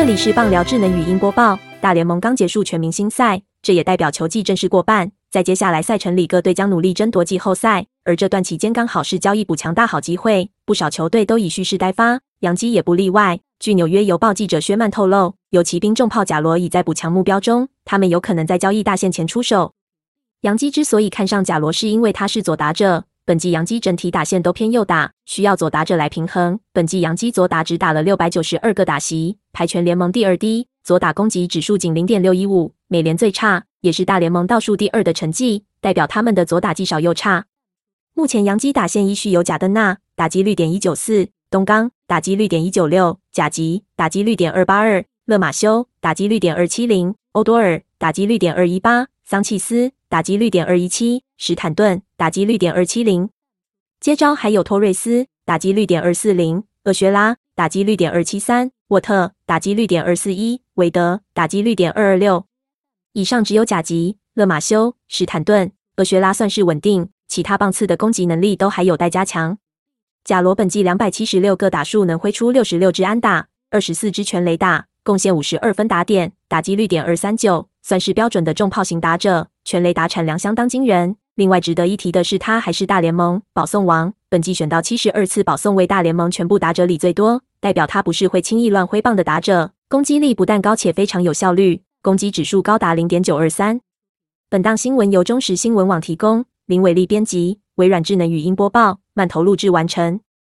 这里是棒聊智能语音播报。大联盟刚结束全明星赛，这也代表球季正式过半。在接下来赛程里，各队将努力争夺季后赛。而这段期间刚好是交易补强大好机会，不少球队都已蓄势待发，洋基也不例外。据纽约邮报记者薛曼透露，有骑兵重炮贾罗已在补强目标中，他们有可能在交易大限前出手。洋基之所以看上贾罗，是因为他是左打者。本季洋基整体打线都偏右打，需要左打者来平衡。本季洋基左打只打了六百九十二个打席，排全联盟第二低，左打攻击指数仅零点六一五，美联最差，也是大联盟倒数第二的成绩，代表他们的左打既少又差。目前洋基打线依序有贾登纳，打击率点一九四；东刚，打击率点一九六；贾吉，打击率点二八二；勒马修，打击率点二七零；欧多尔，打击率点二一八；桑切斯，打击率点二一七。史坦顿打击率点二七零，接招还有托瑞斯打击率点二四零，厄学拉打击率点二七三，沃特打击率点二四一，韦德打击率点二二六。以上只有甲级勒马修、史坦顿、厄学拉算是稳定，其他棒次的攻击能力都还有待加强。贾罗本季两百七十六个打数能挥出六十六支安打，二十四支全垒打，贡献五十二分打点，打击率点二三九，算是标准的重炮型打者，全垒打产量相当惊人。另外值得一提的是，他还是大联盟保送王，本季选到七十二次保送，为大联盟全部打者里最多，代表他不是会轻易乱挥棒的打者。攻击力不但高，且非常有效率，攻击指数高达零点九二三。本档新闻由中时新闻网提供，林伟丽编辑，微软智能语音播报，慢投录制完成。